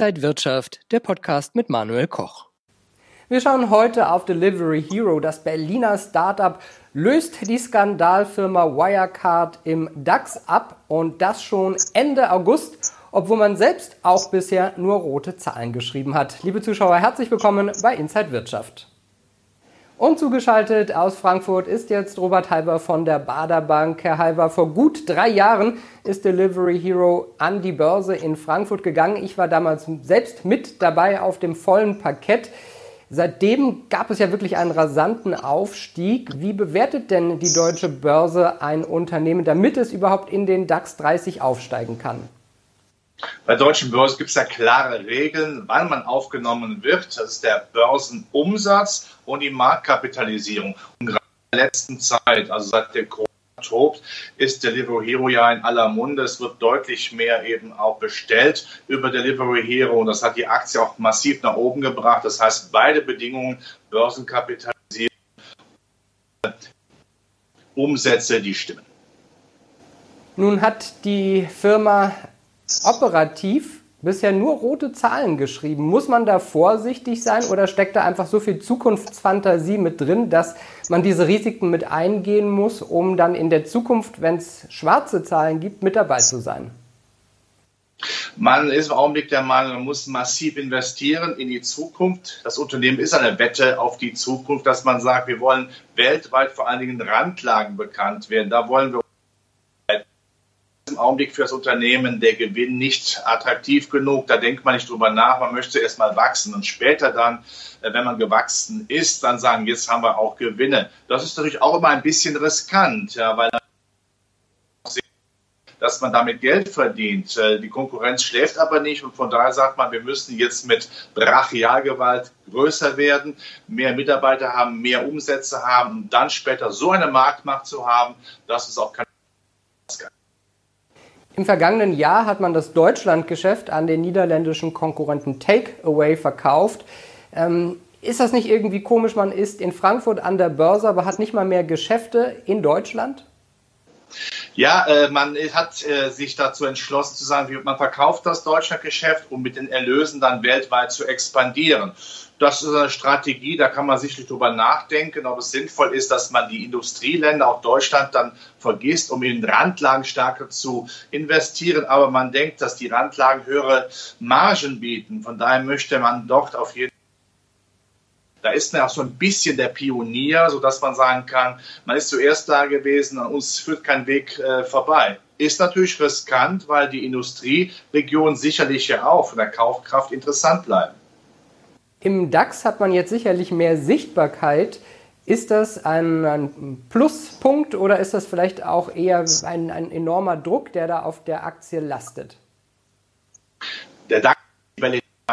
Inside Wirtschaft, der Podcast mit Manuel Koch. Wir schauen heute auf Delivery Hero. Das Berliner Startup löst die Skandalfirma Wirecard im DAX ab und das schon Ende August, obwohl man selbst auch bisher nur rote Zahlen geschrieben hat. Liebe Zuschauer, herzlich willkommen bei Inside Wirtschaft. Und zugeschaltet aus Frankfurt ist jetzt Robert Halber von der Bader Bank. Herr Halber, vor gut drei Jahren ist Delivery Hero an die Börse in Frankfurt gegangen. Ich war damals selbst mit dabei auf dem vollen Parkett. Seitdem gab es ja wirklich einen rasanten Aufstieg. Wie bewertet denn die deutsche Börse ein Unternehmen, damit es überhaupt in den DAX 30 aufsteigen kann? Bei deutschen Börsen gibt es ja klare Regeln, wann man aufgenommen wird. Das ist der Börsenumsatz und die Marktkapitalisierung. Und gerade in der letzten Zeit, also seit der Corona tobt, ist Delivery Hero ja in aller Munde. Es wird deutlich mehr eben auch bestellt über Delivery Hero und das hat die Aktie auch massiv nach oben gebracht. Das heißt, beide Bedingungen, Börsenkapitalisierung, Umsätze, die stimmen. Nun hat die Firma operativ bisher nur rote Zahlen geschrieben. Muss man da vorsichtig sein oder steckt da einfach so viel Zukunftsfantasie mit drin, dass man diese Risiken mit eingehen muss, um dann in der Zukunft, wenn es schwarze Zahlen gibt, mit dabei zu sein? Man ist im Augenblick der Meinung, man muss massiv investieren in die Zukunft. Das Unternehmen ist eine Wette auf die Zukunft, dass man sagt, wir wollen weltweit vor allen Dingen Randlagen bekannt werden. Da wollen wir im Augenblick für das Unternehmen der Gewinn nicht attraktiv genug. Da denkt man nicht drüber nach. Man möchte erst mal wachsen und später dann, äh, wenn man gewachsen ist, dann sagen, jetzt haben wir auch Gewinne. Das ist natürlich auch immer ein bisschen riskant, ja, weil dass man damit Geld verdient. Äh, die Konkurrenz schläft aber nicht und von daher sagt man, wir müssen jetzt mit Brachialgewalt größer werden, mehr Mitarbeiter haben, mehr Umsätze haben und dann später so eine Marktmacht zu haben, dass es auch kein im vergangenen Jahr hat man das Deutschlandgeschäft an den niederländischen Konkurrenten Takeaway verkauft. Ähm, ist das nicht irgendwie komisch? Man ist in Frankfurt an der Börse, aber hat nicht mal mehr Geschäfte in Deutschland? Ja, äh, man hat äh, sich dazu entschlossen zu sagen, man verkauft das Deutschlandgeschäft, um mit den Erlösen dann weltweit zu expandieren. Das ist eine Strategie, da kann man sicherlich drüber nachdenken, ob es sinnvoll ist, dass man die Industrieländer, auch Deutschland, dann vergisst, um in Randlagen stärker zu investieren. Aber man denkt, dass die Randlagen höhere Margen bieten. Von daher möchte man dort auf jeden da ist man auch so ein bisschen der Pionier, sodass man sagen kann, man ist zuerst da gewesen, an uns führt kein Weg äh, vorbei. Ist natürlich riskant, weil die Industrieregionen sicherlich ja auch von der Kaufkraft interessant bleiben. Im DAX hat man jetzt sicherlich mehr Sichtbarkeit. Ist das ein, ein Pluspunkt oder ist das vielleicht auch eher ein, ein, enormer Druck, der da auf der Aktie lastet?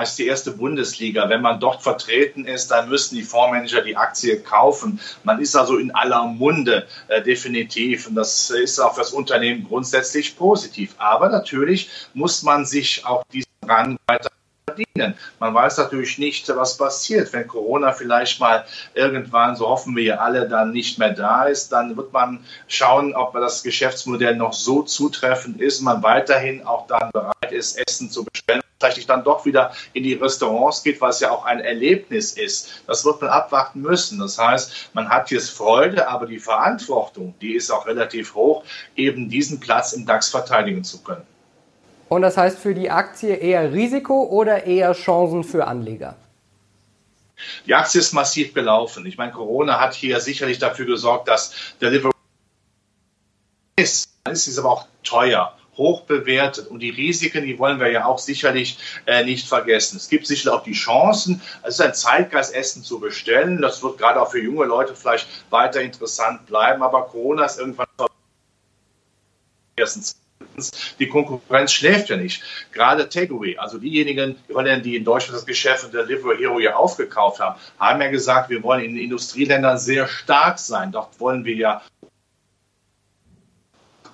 Ist die erste Bundesliga. Wenn man dort vertreten ist, dann müssen die Fondsmanager die Aktie kaufen. Man ist also in aller Munde äh, definitiv. Und das ist auch für das Unternehmen grundsätzlich positiv. Aber natürlich muss man sich auch diesen Rang weiter verdienen. Man weiß natürlich nicht, was passiert. Wenn Corona vielleicht mal irgendwann, so hoffen wir ja alle, dann nicht mehr da ist, dann wird man schauen, ob das Geschäftsmodell noch so zutreffend ist, man weiterhin auch dann bereit ist, Essen zu bestellen vielleicht dann doch wieder in die Restaurants geht, was ja auch ein Erlebnis ist. Das wird man abwarten müssen. Das heißt, man hat jetzt Freude, aber die Verantwortung, die ist auch relativ hoch, eben diesen Platz im DAX verteidigen zu können. Und das heißt für die Aktie eher Risiko oder eher Chancen für Anleger? Die Aktie ist massiv gelaufen. Ich meine, Corona hat hier sicherlich dafür gesorgt, dass Delivery ist. Es ist aber auch teuer hoch bewertet. Und die Risiken, die wollen wir ja auch sicherlich äh, nicht vergessen. Es gibt sicherlich auch die Chancen, es ist ein Zeitgeistessen zu bestellen. Das wird gerade auch für junge Leute vielleicht weiter interessant bleiben. Aber Corona ist irgendwann erstens die Konkurrenz schläft ja nicht. Gerade Takeaway, also diejenigen, die in Deutschland das Geschäft von Delivery Hero ja aufgekauft haben, haben ja gesagt, wir wollen in den Industrieländern sehr stark sein. Dort wollen wir ja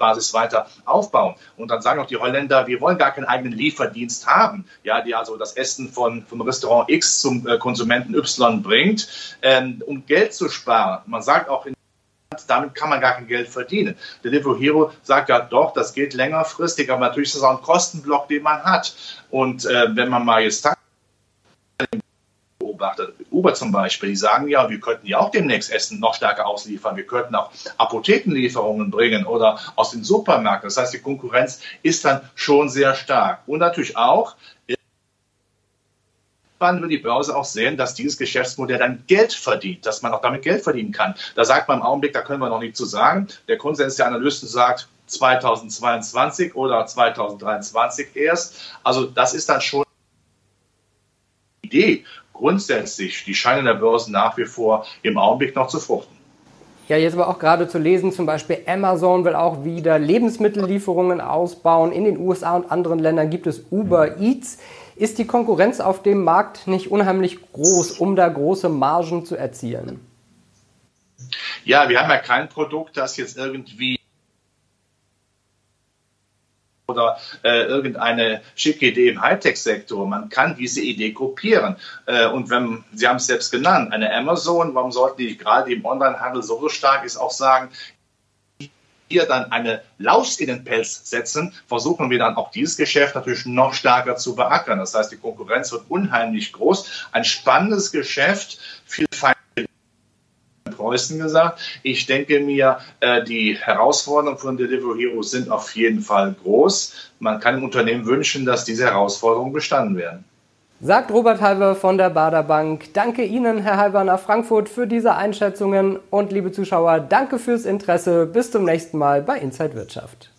Basis weiter aufbauen. Und dann sagen auch die Holländer, wir wollen gar keinen eigenen Lieferdienst haben, ja, die also das Essen von, vom Restaurant X zum äh, Konsumenten Y bringt, ähm, um Geld zu sparen. Man sagt auch in damit kann man gar kein Geld verdienen. Delivery Hero sagt ja doch, das geht längerfristig, aber natürlich ist das auch ein Kostenblock, den man hat. Und äh, wenn man mal jetzt beobachtet, Uber zum Beispiel, die sagen ja, wir könnten ja auch demnächst Essen noch stärker ausliefern, wir könnten auch Apothekenlieferungen bringen oder aus den Supermärkten. Das heißt, die Konkurrenz ist dann schon sehr stark. Und natürlich auch, irgendwann wird die Börse auch sehen, dass dieses Geschäftsmodell dann Geld verdient, dass man auch damit Geld verdienen kann. Da sagt man im Augenblick, da können wir noch nicht zu sagen. Der Konsens der Analysten sagt 2022 oder 2023 erst. Also das ist dann schon die Idee. Grundsätzlich, die scheinen der Börse nach wie vor im Augenblick noch zu fruchten. Ja, jetzt aber auch gerade zu lesen, zum Beispiel Amazon will auch wieder Lebensmittellieferungen ausbauen. In den USA und anderen Ländern gibt es Uber Eats. Ist die Konkurrenz auf dem Markt nicht unheimlich groß, um da große Margen zu erzielen? Ja, wir haben ja kein Produkt, das jetzt irgendwie oder äh, irgendeine schicke Idee im Hightech-Sektor. Man kann diese Idee kopieren. Äh, und wenn, Sie haben es selbst genannt, eine Amazon, warum sollten die gerade im Onlinehandel so stark ist, auch sagen, hier dann eine Laus in den Pelz setzen, versuchen wir dann auch dieses Geschäft natürlich noch stärker zu beackern. Das heißt, die Konkurrenz wird unheimlich groß. Ein spannendes Geschäft, viel Feind Preußen gesagt. Ich denke mir, äh, die Herausforderungen von Delivery Hero sind auf jeden Fall groß. Man kann im Unternehmen wünschen, dass diese Herausforderungen bestanden werden. Sagt Robert Halver von der Bader Bank. Danke Ihnen, Herr Halver, nach Frankfurt für diese Einschätzungen und liebe Zuschauer, danke fürs Interesse. Bis zum nächsten Mal bei Inside Wirtschaft.